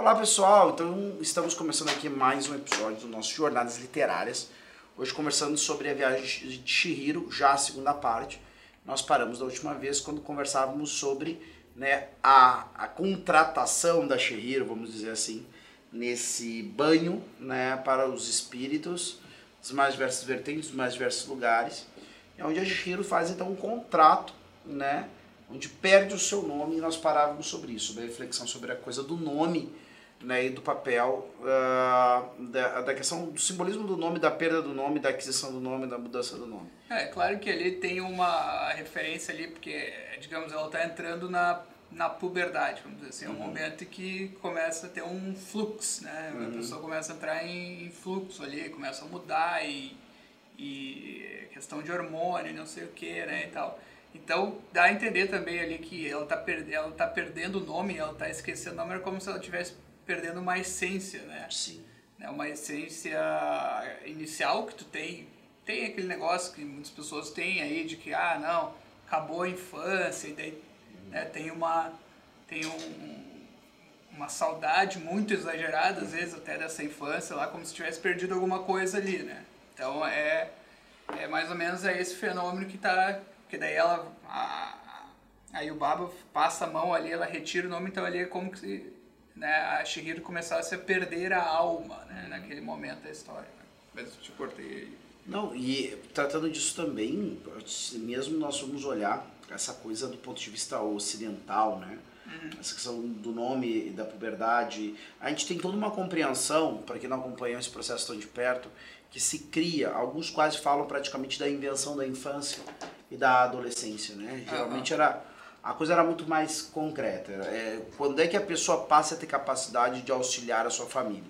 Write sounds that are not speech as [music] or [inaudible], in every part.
Olá pessoal, então estamos começando aqui mais um episódio do nosso Jornadas Literárias. Hoje conversando sobre a viagem de Chihiro, já a segunda parte. Nós paramos da última vez quando conversávamos sobre né, a, a contratação da Chihiro, vamos dizer assim, nesse banho né, para os espíritos dos mais diversas vertentes, dos mais diversos lugares. É onde a Chihiro faz então um contrato, né, onde perde o seu nome e nós parávamos sobre isso, sobre a reflexão sobre a coisa do nome né, e do papel, uh, da, da questão do simbolismo do nome, da perda do nome, da aquisição do nome, da mudança do nome. É, claro que ali tem uma referência ali, porque, digamos, ela está entrando na, na puberdade, vamos dizer assim, é um uhum. momento que começa a ter um fluxo, né, uhum. a pessoa começa a entrar em, em, fluxo ali, começa a mudar e, e questão de hormônio, não sei o que, né, e tal. Então, dá a entender também ali que ela está per ela tá perdendo o nome, ela está esquecendo o nome, é como se ela tivesse perdendo uma essência, né? Sim. Né? Uma essência inicial que tu tem. Tem aquele negócio que muitas pessoas têm aí de que, ah, não, acabou a infância, e daí né, tem uma. Tem um, uma saudade muito exagerada, às vezes, até dessa infância lá, como se tivesse perdido alguma coisa ali, né? Então é, é mais ou menos é esse fenômeno que tá. Que daí ela. A, aí o Baba passa a mão ali, ela retira o nome, então ali é como se né, a Shihiro começasse a perder a alma né, naquele momento da história. Né? Mas eu te cortei aí. Não, e tratando disso também, mesmo nós vamos olhar essa coisa do ponto de vista ocidental, né? Uhum. Essa questão do nome e da puberdade. A gente tem toda uma compreensão, para quem não acompanhou esse processo tão de perto, que se cria, alguns quase falam praticamente da invenção da infância e da adolescência, né? Geralmente uhum. era a coisa era muito mais concreta. É, quando é que a pessoa passa a ter capacidade de auxiliar a sua família?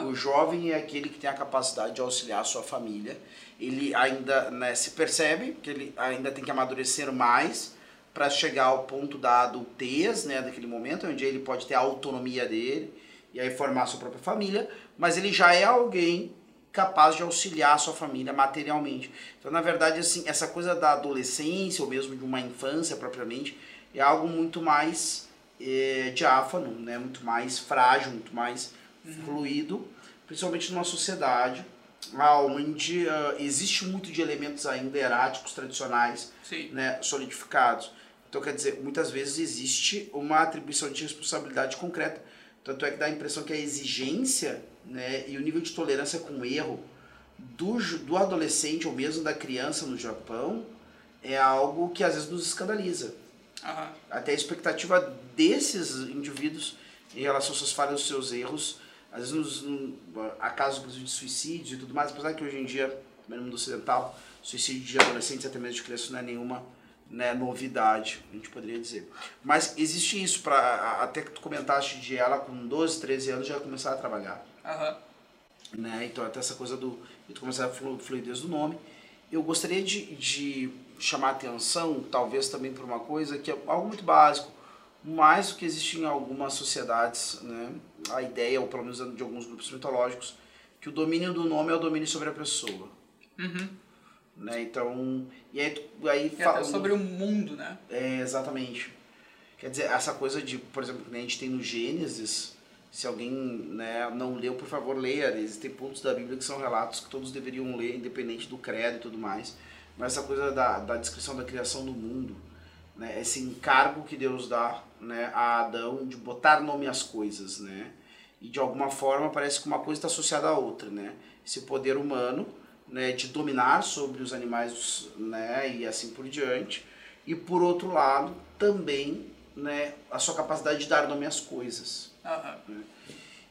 Uhum. O jovem é aquele que tem a capacidade de auxiliar a sua família. Ele ainda né, se percebe que ele ainda tem que amadurecer mais para chegar ao ponto da adultez, né, daquele momento, onde ele pode ter a autonomia dele e aí formar a sua própria família, mas ele já é alguém capaz de auxiliar a sua família materialmente. Então, na verdade, assim, essa coisa da adolescência ou mesmo de uma infância propriamente, é algo muito mais é, diáfano, né? muito mais frágil, muito mais uhum. fluido, principalmente numa sociedade onde uh, existe muito de elementos ainda eráticos tradicionais né, solidificados. Então, quer dizer, muitas vezes existe uma atribuição de responsabilidade concreta. Tanto é que dá a impressão que a exigência né, e o nível de tolerância com o erro do, do adolescente ou mesmo da criança no Japão é algo que às vezes nos escandaliza. Uhum. Até a expectativa desses indivíduos em relação às suas falhas, aos seus erros, às vezes nos, há casos de suicídio e tudo mais, apesar que hoje em dia, no mundo ocidental, suicídio de adolescentes até mesmo de crianças não é nenhuma né, novidade, a gente poderia dizer. Mas existe isso, pra, até que tu comentaste de ela com 12, 13 anos já começar a trabalhar. Uhum. Né? Então até essa coisa do. E tu começar a fluidez do nome. Eu gostaria de, de chamar atenção, talvez também por uma coisa que é algo muito básico, mais do que existe em algumas sociedades, né? a ideia, ou pelo menos de alguns grupos mitológicos, que o domínio do nome é o domínio sobre a pessoa. Uhum. Né? Então, e aí, aí e até sobre o mundo, né? É, exatamente. Quer dizer, essa coisa de, por exemplo, que a gente tem no Gênesis, se alguém né, não leu, por favor, leia. Existem pontos da Bíblia que são relatos que todos deveriam ler, independente do credo e tudo mais mas essa coisa da, da descrição da criação do mundo, né, esse encargo que Deus dá né, a Adão de botar nome às coisas, né, e de alguma forma parece que uma coisa está associada à outra, né, esse poder humano né, de dominar sobre os animais né, e assim por diante, e por outro lado também né, a sua capacidade de dar nome às coisas. Uhum.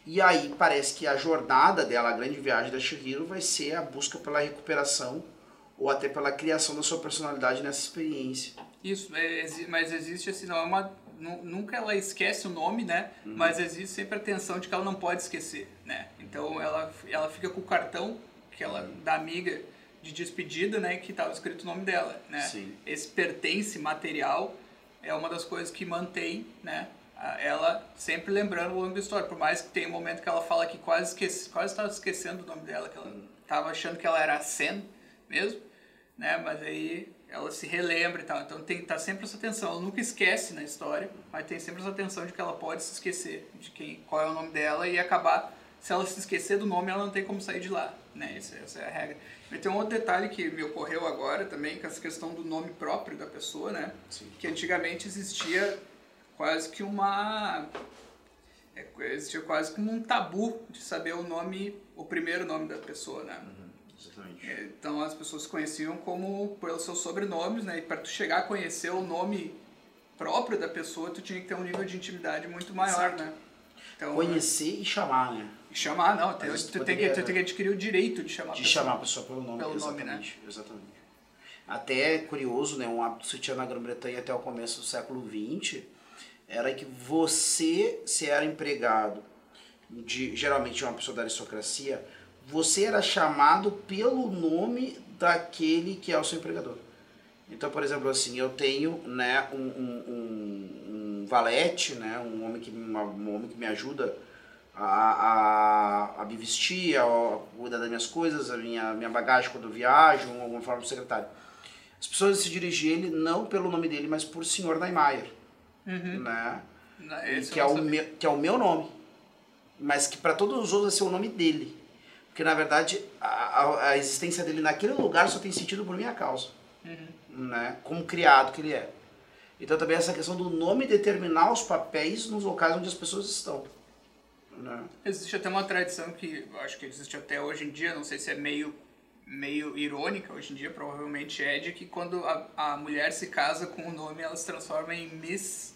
E aí parece que a jornada dela, a grande viagem da Shihiro, vai ser a busca pela recuperação ou até pela criação da sua personalidade nessa experiência. Isso, é, mas existe assim, não é uma nunca ela esquece o nome, né? Uhum. Mas existe sempre a tensão de que ela não pode esquecer, né? Então ela ela fica com o cartão que ela uhum. da amiga de despedida, né, que estava escrito o nome dela, né? Sim. Esse pertence material é uma das coisas que mantém, né, ela sempre lembrando o longo da história, por mais que tenha um momento que ela fala que quase esquece, quase estava esquecendo o nome dela, que ela estava achando que ela era a Sen mesmo, né? Mas aí ela se relembra e tal. Então tem estar sempre essa atenção. Ela nunca esquece na história, mas tem sempre essa atenção de que ela pode se esquecer de quem, qual é o nome dela e acabar. Se ela se esquecer do nome, ela não tem como sair de lá, né? Essa, essa é a regra. E tem um outro detalhe que me ocorreu agora também, que é essa questão do nome próprio da pessoa, né? Sim. Que antigamente existia quase que uma é, existia quase como um tabu de saber o nome, o primeiro nome da pessoa, né? Uhum, exatamente. Então as pessoas se conheciam como pelos seus sobrenomes, né? E para tu chegar a conhecer o nome próprio da pessoa, tu tinha que ter um nível de intimidade muito maior, Exato. né? Então, Conhecer e chamar, né? e chamar, não, Mas tu tu tem que, poderia- tu tem que adquirir o direito de chamar a De pessoa. chamar a pessoa pelo nome. Pelo nome, exatamente. Exatamente. Até é curioso, né? Um hábito que se tinha na Grã-Bretanha até o começo do século XX era que você, se era empregado de geralmente de uma pessoa da aristocracia, você era chamado pelo nome daquele que é o seu empregador. Então, por exemplo, assim, eu tenho né, um, um valete, né, um homem que, uma- um homem que me ajuda a, a, a me vestir, a, a cuidar das minhas coisas, a minha, minha bagagem quando eu viajo, alguma forma, o secretário. As pessoas se dirigem a ele não pelo nome dele, mas por Sr. Neymar, Uhum. né? Esse que, é o sabia. meu, que é o meu nome. Mas que para todos os outros ser o nome dele. Porque, na verdade, a, a, a existência dele naquele lugar só tem sentido por minha causa. Uhum. Né? Como criado que ele é. Então também essa questão do nome determinar os papéis nos locais onde as pessoas estão. Né? Existe até uma tradição que acho que existe até hoje em dia, não sei se é meio, meio irônica hoje em dia, provavelmente é, de que quando a, a mulher se casa com o nome, ela se transforma em Miss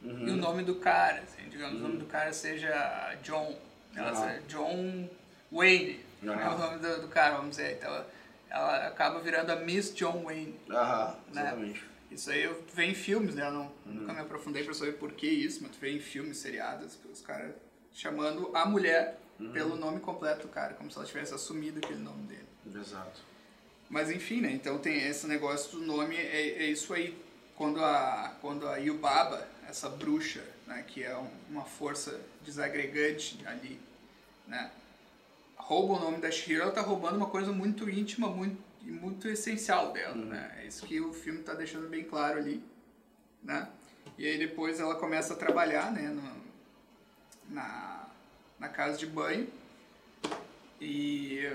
e o nome do cara, assim, digamos, o nome do cara seja John, ela Aham. seja John Wayne, é Aham. o nome do, do cara, vamos dizer, então ela, ela acaba virando a Miss John Wayne. Aham, Né? exatamente. Isso aí eu vejo em filmes, né? Eu não, nunca me aprofundei pra saber por que isso, mas tu vê em filmes, seriados, os caras chamando a mulher pelo nome completo cara, como se ela tivesse assumido aquele nome dele. Exato. Mas enfim, né? Então tem esse negócio do nome, é, é isso aí. Quando a, quando a Yubaba, essa bruxa, né, que é um- uma força desagregante ali, né, rouba o nome da Shihiro, ela tá roubando uma coisa muito íntima, muito, e muito essencial dela, né? É isso que o filme tá deixando bem claro ali, né? E aí depois ela começa a trabalhar, né, no, na, na casa de banho e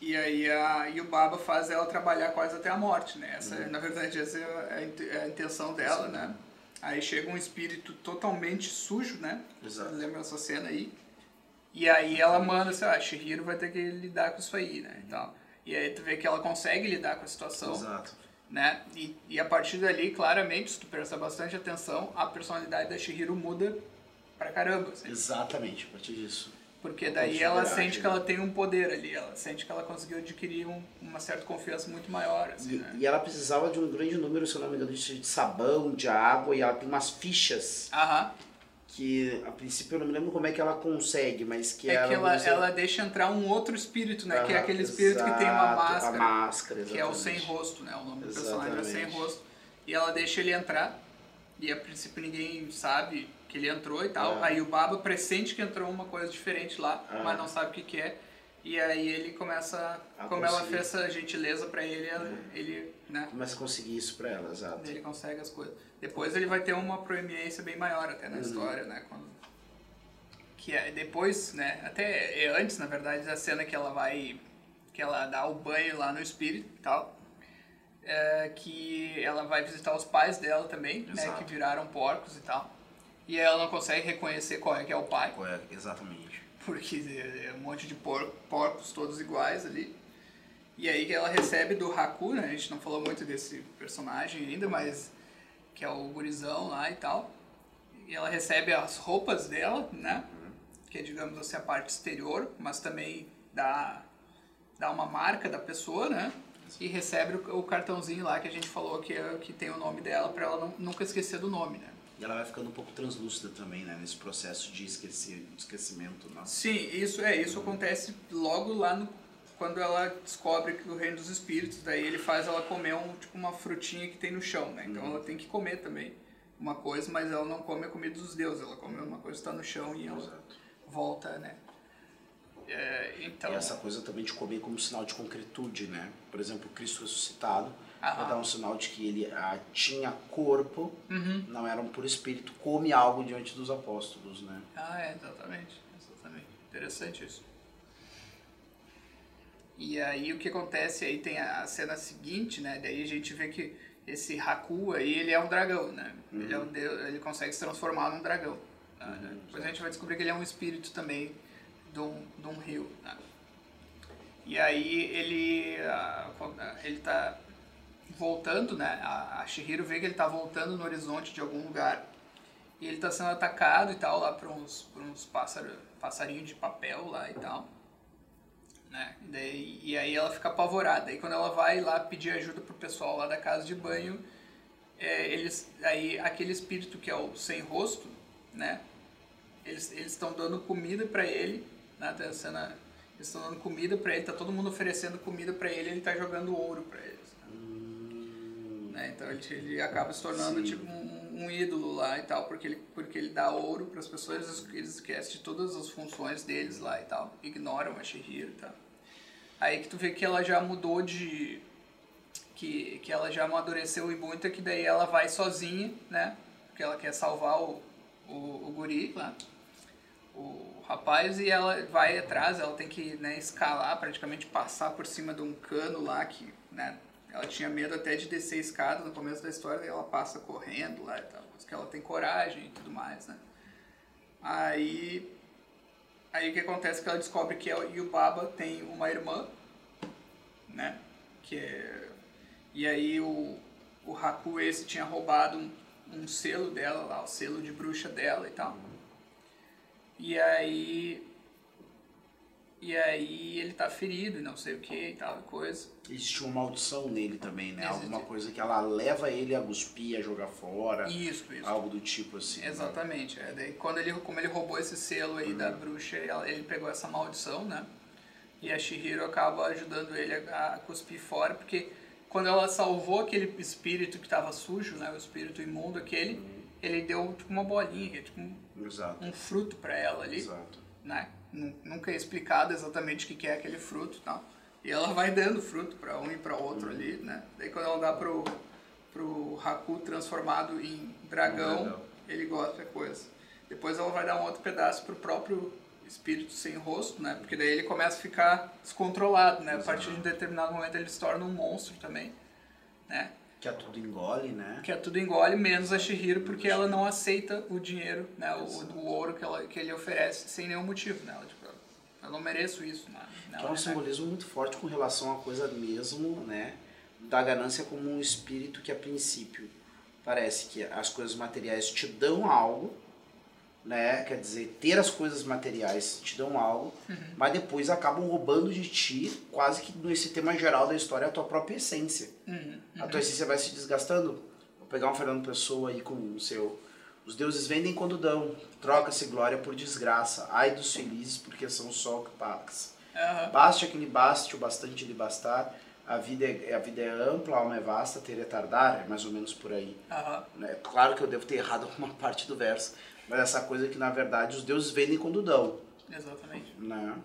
e aí a Yubaba faz ela trabalhar quase até a morte, né? Essa, Na verdade, essa é a, é a intenção dela, né? Aí chega um espírito totalmente sujo, né? Exato. Lembra essa cena aí? E aí ela manda assim, ah, Shihiro vai ter que lidar com isso aí, né? Então, e aí tu vê que ela consegue lidar com a situação, Exato. né? E, e a partir dali, claramente, se tu prestar bastante atenção, a personalidade da Shihiro muda pra caramba, assim. Exatamente, a partir disso. Porque daí ela sente que ela tem um poder ali, ela sente que ela conseguiu adquirir um- uma certa confiança muito maior, assim, E, né? e ela precisava de um grande número, se eu não me engano, de sabão, de água, e ela tem umas fichas Aham. Que, a princípio, eu não me lembro como é que ela consegue, mas que É ela... que ela, ela deixa entrar um outro espírito, né? que é aquele espírito que tem uma exato, máscara. A máscara, que é o sem exatamente. rosto, né? O nome do personagem é sem Exatamente. rosto. E ela deixa ele entrar. E a princípio ninguém sabe que ele entrou e tal. É. Aí o Baba pressente que entrou uma coisa diferente lá, É. mas não sabe o que, que é. E aí ele começa. A como ela conseguir. fez essa gentileza pra ele, ela- ele, né? Começa a conseguir isso pra ela, exato. Ele consegue as coisas. Depois ele vai ter uma proeminência bem maior até Uhum. na história, né? Quando... Que é depois, né? Até é antes, na verdade, da cena que ela vai. que ela dá o banho lá no espírito e tal. É, que ela vai visitar os pais dela também, né? Exato. Que viraram porcos e tal. E ela não consegue reconhecer qual é que é o pai É, exatamente. Porque é um monte de por- porcos todos iguais ali. E aí que ela recebe do Haku, né? A gente não falou muito desse personagem ainda, mas que é o gurizão lá e tal. E ela recebe as roupas dela, né? Que é, digamos assim, a parte exterior, mas também dá, dá uma marca da pessoa, né? E recebe o, cartãozinho lá que a gente falou que, é, que tem o nome dela pra ela não- nunca esquecer do nome, né? E ela vai ficando um pouco translúcida também, né? Nesse processo de esquecer, esquecimento? Sim, isso é, isso acontece logo lá no quando ela descobre que o reino dos espíritos, daí ele faz ela comer um tipo uma frutinha que tem no chão, né? Então ela tem que comer também uma coisa, mas ela não come a comida dos deuses, ela come uma coisa que está no chão e ela Exato. volta, né? É, então, E essa coisa também de comer como sinal de concretude, né? Por exemplo, Cristo ressuscitado, Aham. Pra dar um sinal de que ele ah, tinha corpo, Uhum. não era um puro espírito, come algo diante dos apóstolos, né? Ah, é, exatamente. Exatamente. Interessante isso. E aí o que acontece aí tem a cena seguinte, né? Daí a gente vê que esse Haku aí, ele é um dragão, né? Ele, é um deus, ele consegue se transformar num dragão. né? Depois a gente vai descobrir que ele é um espírito também de um, de um rio, né? E aí ele, ah, ele tá voltando, né? A, a Shihiro vê que ele tá voltando no horizonte de algum lugar. E ele tá sendo atacado e tal, lá por uns, por uns pássaro, passarinhos de papel lá e tal. Né? E, e aí ela fica apavorada. E quando ela vai lá pedir ajuda pro pessoal lá da casa de banho, é, eles, aí aquele espírito que é o sem rosto, né? Eles estão dando comida pra ele, né? Tá a cena, eles estão dando comida pra ele, tá todo mundo oferecendo comida pra ele, ele tá jogando ouro pra eles. Né? Então ele, ele acaba se tornando Sim. tipo um, um ídolo lá e tal, porque ele, porque ele dá ouro para as pessoas, eles, esquecem de todas as funções deles lá e tal, ignoram a Shihiro e tal. Aí que tu vê que ela já mudou de. que, que ela já amadureceu e muito, que daí ela vai sozinha, né? Porque ela quer salvar o, o, o guri lá, o rapaz, e ela vai atrás, ela tem que né, escalar, praticamente passar por cima de um cano lá que, né? Ela tinha medo até de descer escada no começo da história, e ela passa correndo lá e tal, porque ela tem coragem e tudo mais, né? Aí Aí o que acontece é que ela descobre que a Yubaba tem uma irmã, né? Que é... E aí o, o Haku esse tinha roubado um, um selo dela lá, o selo de bruxa dela e tal. E aí... E aí ele tá ferido e não sei o que e tal, coisa. Existe uma maldição nele também, né? Existe. Alguma coisa que ela leva ele a cuspir, a jogar fora, Isso, isso. algo do tipo assim. né? Exatamente. É, daí, quando ele, como ele roubou esse selo aí da bruxa, ele pegou essa maldição, né? E a Shihiro acaba ajudando ele a, a cuspir fora, porque quando ela salvou aquele espírito que estava sujo, né? O espírito imundo aquele, ele deu tipo uma bolinha, é tipo um, um fruto para ela ali, Exato. Né? Nu- Nunca é explicado exatamente o que é aquele fruto e tal. E ela vai dando fruto para um e para outro ali, né? Daí quando ela dá pro, pro Haku transformado em dragão, dragão. ele gosta da coisa. Depois ela vai dar um outro pedaço pro próprio espírito sem rosto, né? Porque daí ele começa a ficar descontrolado, né? A partir de um determinado momento ele se torna um monstro também, né? Que a tudo engole, né? Que é tudo engole, menos a Shihiro, porque ela não aceita o dinheiro, né? O, o ouro que, ela, que ele oferece sem nenhum motivo, né? Ela, tipo, eu não mereço isso, né? Que é um simbolismo muito forte com relação à coisa mesmo, né? Da ganância como um espírito que a princípio parece que as coisas materiais te dão algo, né? Quer dizer, ter as coisas materiais te dão algo, mas depois acabam roubando de ti, quase que nesse tema geral da história, a tua própria essência. Uhum, A tua essência vai se desgastando. Vou pegar um Fernando Pessoa aí com o seu. Os deuses vendem quando dão, troca-se glória por desgraça. Ai dos felizes, porque são só o que passa. Aham. Baste a que lhe baste, o bastante lhe bastar. A vida, é, a vida é ampla, a alma é vasta, ter é tardar, é mais ou menos por aí. Aham. né? Claro que eu devo ter errado [laughs] alguma parte do verso, mas essa coisa que na verdade os deuses vendem quando dão. Exatamente. Né?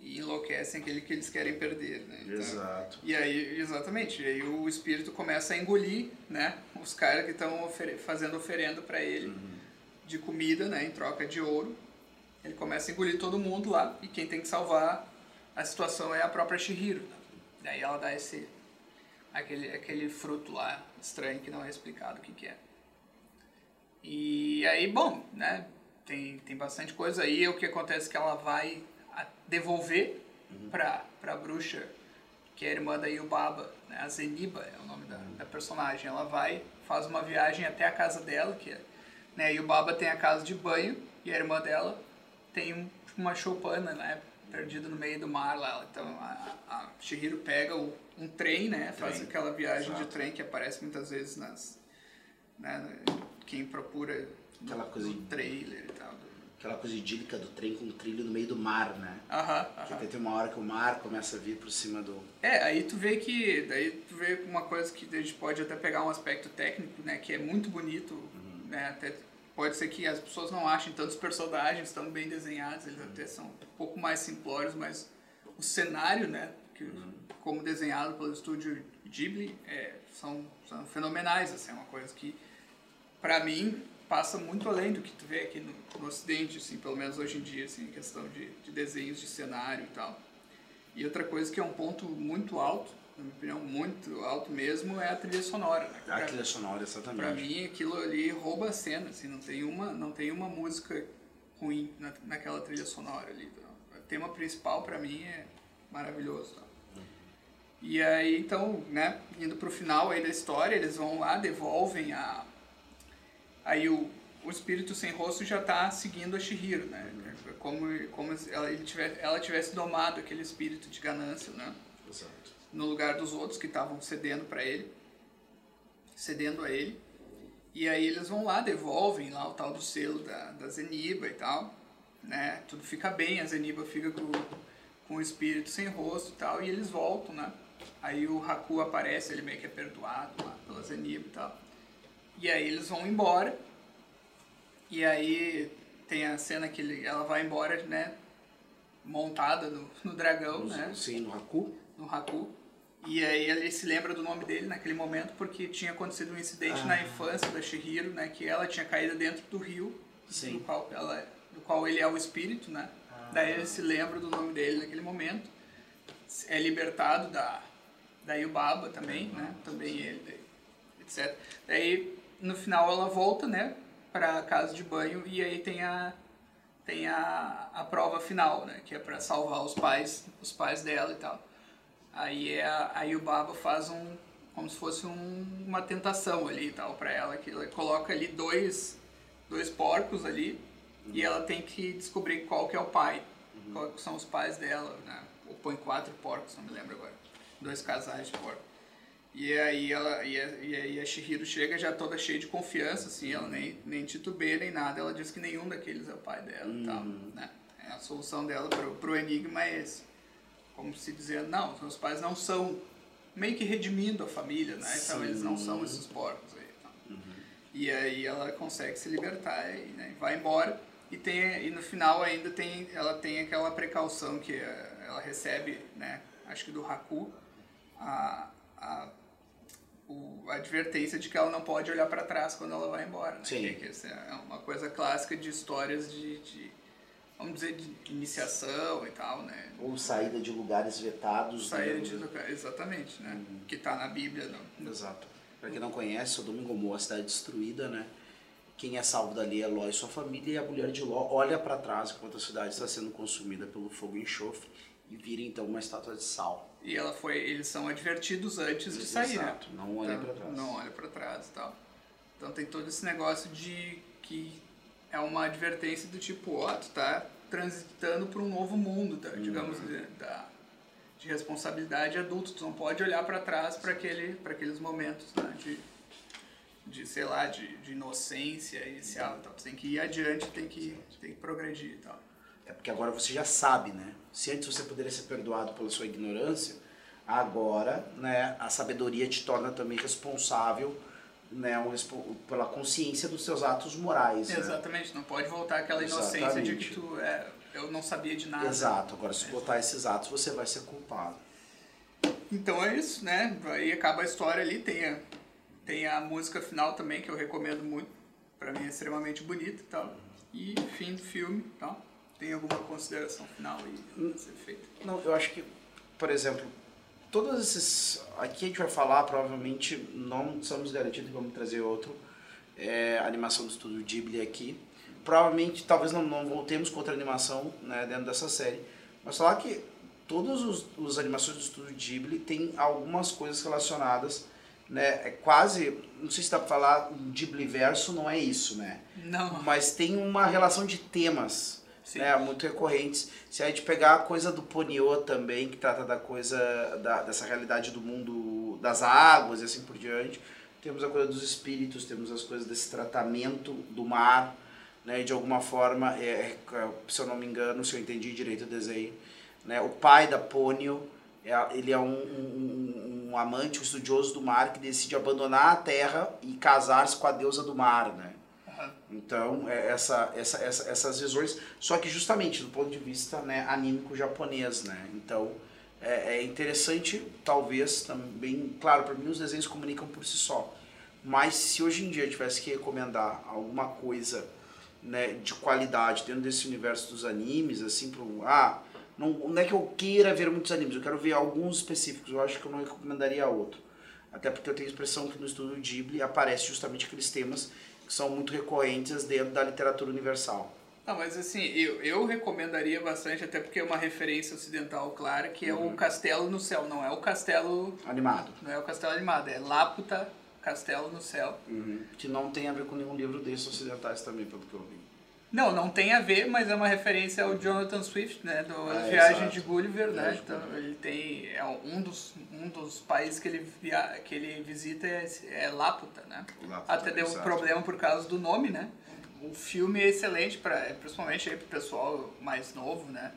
E enlouquecem aquele que eles querem perder, né? Então, Exato. E aí, exatamente, e aí o espírito começa a engolir, né? Os caras que estão fazendo oferenda para ele de comida, né? Em troca de ouro. Ele começa a engolir todo mundo lá e quem tem que salvar a situação é a própria Shihiro. Daí ela dá esse aquele aquele fruto lá estranho que não é explicado o que que é. E aí, bom, né? Tem, tem bastante coisa aí. O que acontece é que ela vai devolver pra, pra bruxa, que é a irmã da Yubaba, né? a Zeniba é o nome da, da personagem. Ela vai, faz uma viagem até a casa dela, que é, né? A Yubaba tem a casa de banho e a irmã dela tem um- uma choupana, né? Perdida no meio do mar lá. Então a, a Shihiro pega o- um trem, né? Faz aquela viagem de exato. trem que aparece muitas vezes nas. Né? Quem procura Aquela coisa trailer e tal. do- Aquela coisa idílica do trem com um trilho no meio do mar, né? Aham, Que aham. até tem uma hora que o mar começa a vir por cima do. É, aí tu vê que. Daí tu vê uma coisa que a gente pode até pegar um aspecto técnico, né? Que é muito bonito, né? Até pode ser que as pessoas não achem tantos personagens tão bem desenhados, eles até são um pouco mais simplórios, mas o cenário, né? que, como desenhado pelo estúdio Ghibli, é, são, são fenomenais, assim, é uma coisa que, para mim, passa muito além do que tu vê aqui no, no Ocidente, assim, pelo menos hoje em dia, assim, em questão de, de desenhos de cenário e tal. E outra coisa que é um ponto muito alto, na minha opinião, muito alto mesmo, é a trilha sonora. Né? A trilha sonora, exatamente. Pra mim, aquilo ali rouba a cena, assim, não tem uma, não tem uma música ruim na, naquela trilha sonora ali. Tá? O tema principal, pra mim, é maravilhoso. Tá? E aí, então, né, indo pro final aí da história, eles vão lá, devolvem a... Aí o, o espírito sem rosto já tá seguindo a Shihiro, né? Como, como ela, ele tivesse, ela tivesse domado aquele espírito de ganância, né? Exato. No lugar dos outros que estavam cedendo para ele. Cedendo a ele. E aí eles vão lá, devolvem lá o tal do selo da, da Zeniba e tal. Né? Tudo fica bem, a Zeniba fica com, com o espírito sem rosto e tal. E eles voltam, né? Aí o Haku aparece, ele meio que é perdoado lá pela Zeniba e tal. E aí eles vão embora. E aí tem a cena que ele, ela vai embora, né? Montada no, no dragão, No- né? Sim, no Haku. No Haku. E aí ele se lembra do nome dele naquele momento porque tinha acontecido um incidente Ah. na infância da Shihiro, né? Que ela tinha caído dentro do rio, Sim. do qual, ela, do qual ele é o espírito, né? Daí ele se lembra do nome dele naquele momento. É libertado da, da Yubaba também, né? Também ele, daí, etc. Daí no final ela volta, né? Pra casa de banho e aí tem a tem a, a prova final, né? Que é pra salvar os pais, os pais dela e tal. Aí é aí o Baba faz um como se fosse um, uma tentação ali e tal para ela que ela coloca ali dois dois porcos ali e ela tem que descobrir qual que é o pai, qual que são os pais dela, né? Ou põe quatro porcos, não me lembro agora. Dois casais de porcos. E aí ela e, a, e aí a Shihiro chega já toda cheia de confiança, assim, ela nem, nem titubeia nem nada, ela diz que nenhum daqueles é o pai dela e tal, né? É a solução dela pro, pro enigma é esse. Como se dizendo, não, seus pais não são meio que redimindo a família, né? Então eles não são esses porcos aí. tá? E aí ela consegue se libertar e né, vai embora. E, tem, e no final ainda tem, ela tem aquela precaução que eh, ela recebe, né, acho que do Haku, a, a, o, a advertência de que ela não pode olhar para trás quando ela vai embora. Né? Sim. Que, que essa é uma coisa clássica de histórias de, de, vamos dizer, de iniciação e tal, né? Ou saída de lugares vetados. Sair né? de lugar, exatamente, né? Que tá na Bíblia, não. Exato. Pra quem não conhece, Sodoma e Gomorra, a cidade destruída, né? Quem é salvo dali é Ló e sua família, e a mulher de Ló olha para trás enquanto a cidade está sendo consumida pelo fogo e enxofre e vira então uma estátua de sal. E ela foi, eles são advertidos antes de sair, né? Exato, não olha Então, para trás. Não olha pra trás e tal. Então tem todo esse negócio de que é uma advertência do tipo, ó, tu tá transitando para um novo mundo, tá? digamos, Uhum. de, da, de responsabilidade adulta. Tu não pode olhar para trás para aquele, pra aqueles momentos né? de, de, sei lá, de, de inocência inicial e tal. Tu tem que ir adiante, tem que, tem que progredir e tal. É porque agora você já sabe, né? Se antes você poderia ser perdoado pela sua ignorância, agora, né, a sabedoria te torna também responsável, né, um pela consciência dos seus atos morais. né? Exatamente, não pode voltar aquela inocência de Exatamente. que tu é, eu não sabia de nada. Exato. Agora, se botar esses atos, você vai ser culpado. Então é isso, né? Aí acaba a história ali, tem a, tem a música final também, que eu recomendo muito, pra mim é extremamente bonita e tal. E fim do filme e tal. Tem alguma consideração final aí a ser feita? Não, eu acho que, por exemplo, todos esses. Aqui a gente vai falar, provavelmente não estamos garantidos que vamos trazer outro. É, animação do estúdio Ghibli aqui. Provavelmente, talvez não, não voltemos com outra animação né, dentro dessa série. Mas falar que todas os, os animações do estúdio Ghibli tem algumas coisas relacionadas. Né, é quase, não sei se dá pra falar, um Ghibli verso não é isso, né? Não. mas tem uma relação de temas Sim. né, muito recorrentes. Se a gente pegar a coisa do Ponyo também, que trata da coisa da, dessa realidade do mundo das águas e assim por diante, temos a coisa dos espíritos, temos as coisas desse tratamento do mar, né, de alguma forma, é, é, se eu não me engano, se eu entendi direito o desenho, né, o pai da Ponyo, é, ele é um, um, um amante, um estudioso do mar que decide abandonar a terra e casar-se com a deusa do mar, né? Então, é essa, essa, essa, essas visões, só que justamente do ponto de vista né, anímico japonês, né? Então, é, é interessante, talvez também, claro, para mim os desenhos comunicam por si só. Mas se hoje em dia eu tivesse que recomendar alguma coisa né, de qualidade dentro desse universo dos animes, assim, pro, ah, não, não é que eu queira ver muitos animes, eu quero ver alguns específicos, eu acho que eu não recomendaria outro. Até porque eu tenho a impressão que no estudo Ghibli aparece justamente aqueles temas são muito recorrentes dentro da literatura universal. Não, mas assim, eu, eu recomendaria bastante, até porque é uma referência ocidental clara, que é uhum. o Castelo no Céu, não é o Castelo... Animado. Não é o Castelo Animado, é Laputa Castelo no Céu. Uhum. Que não tem a ver com nenhum livro desses ocidentais também, pelo que eu vi. Não, não tem a ver, mas é uma referência ao Jonathan Swift, né, do é, Viagem de Gulliver, né? Então ele tem é um dos um dos países que ele via, que ele visita é, é Laputa, né? Laputa, Até deu um problema por causa do nome, né? O filme é excelente para principalmente aí pro pessoal mais novo, né?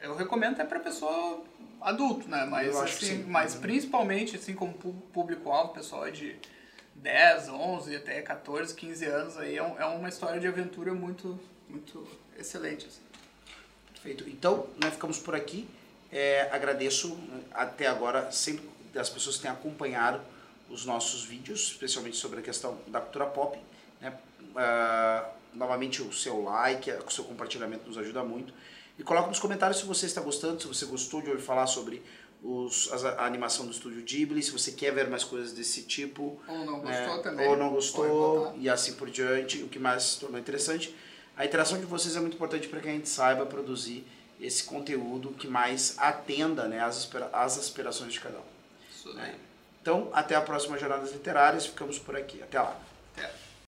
Eu recomendo até para pessoa adulto, né? Mas assim, mas uhum. principalmente assim como público alvo, pessoal de 10, 11, até 14, 15 anos, aí é, um, é uma história de aventura muito, muito excelente. Assim. Perfeito. Então, nós ficamos por aqui. É, agradeço né, até agora sempre das pessoas que têm acompanhado os nossos vídeos, especialmente sobre a questão da cultura pop. Né? Uh, novamente, o seu like, o seu compartilhamento nos ajuda muito. E coloque nos comentários se você está gostando, se você gostou de ouvir falar sobre os, a, animação do estúdio Ghibli, se você quer ver mais coisas desse tipo. Ou não né, gostou também. Ou não gostou, e assim por diante, o que mais tornou interessante. A interação de vocês é muito importante para que a gente saiba produzir esse conteúdo que mais atenda né, às, às aspirações de cada um. Né? Então, até a próxima Jornadas Literárias, ficamos por aqui. Até lá.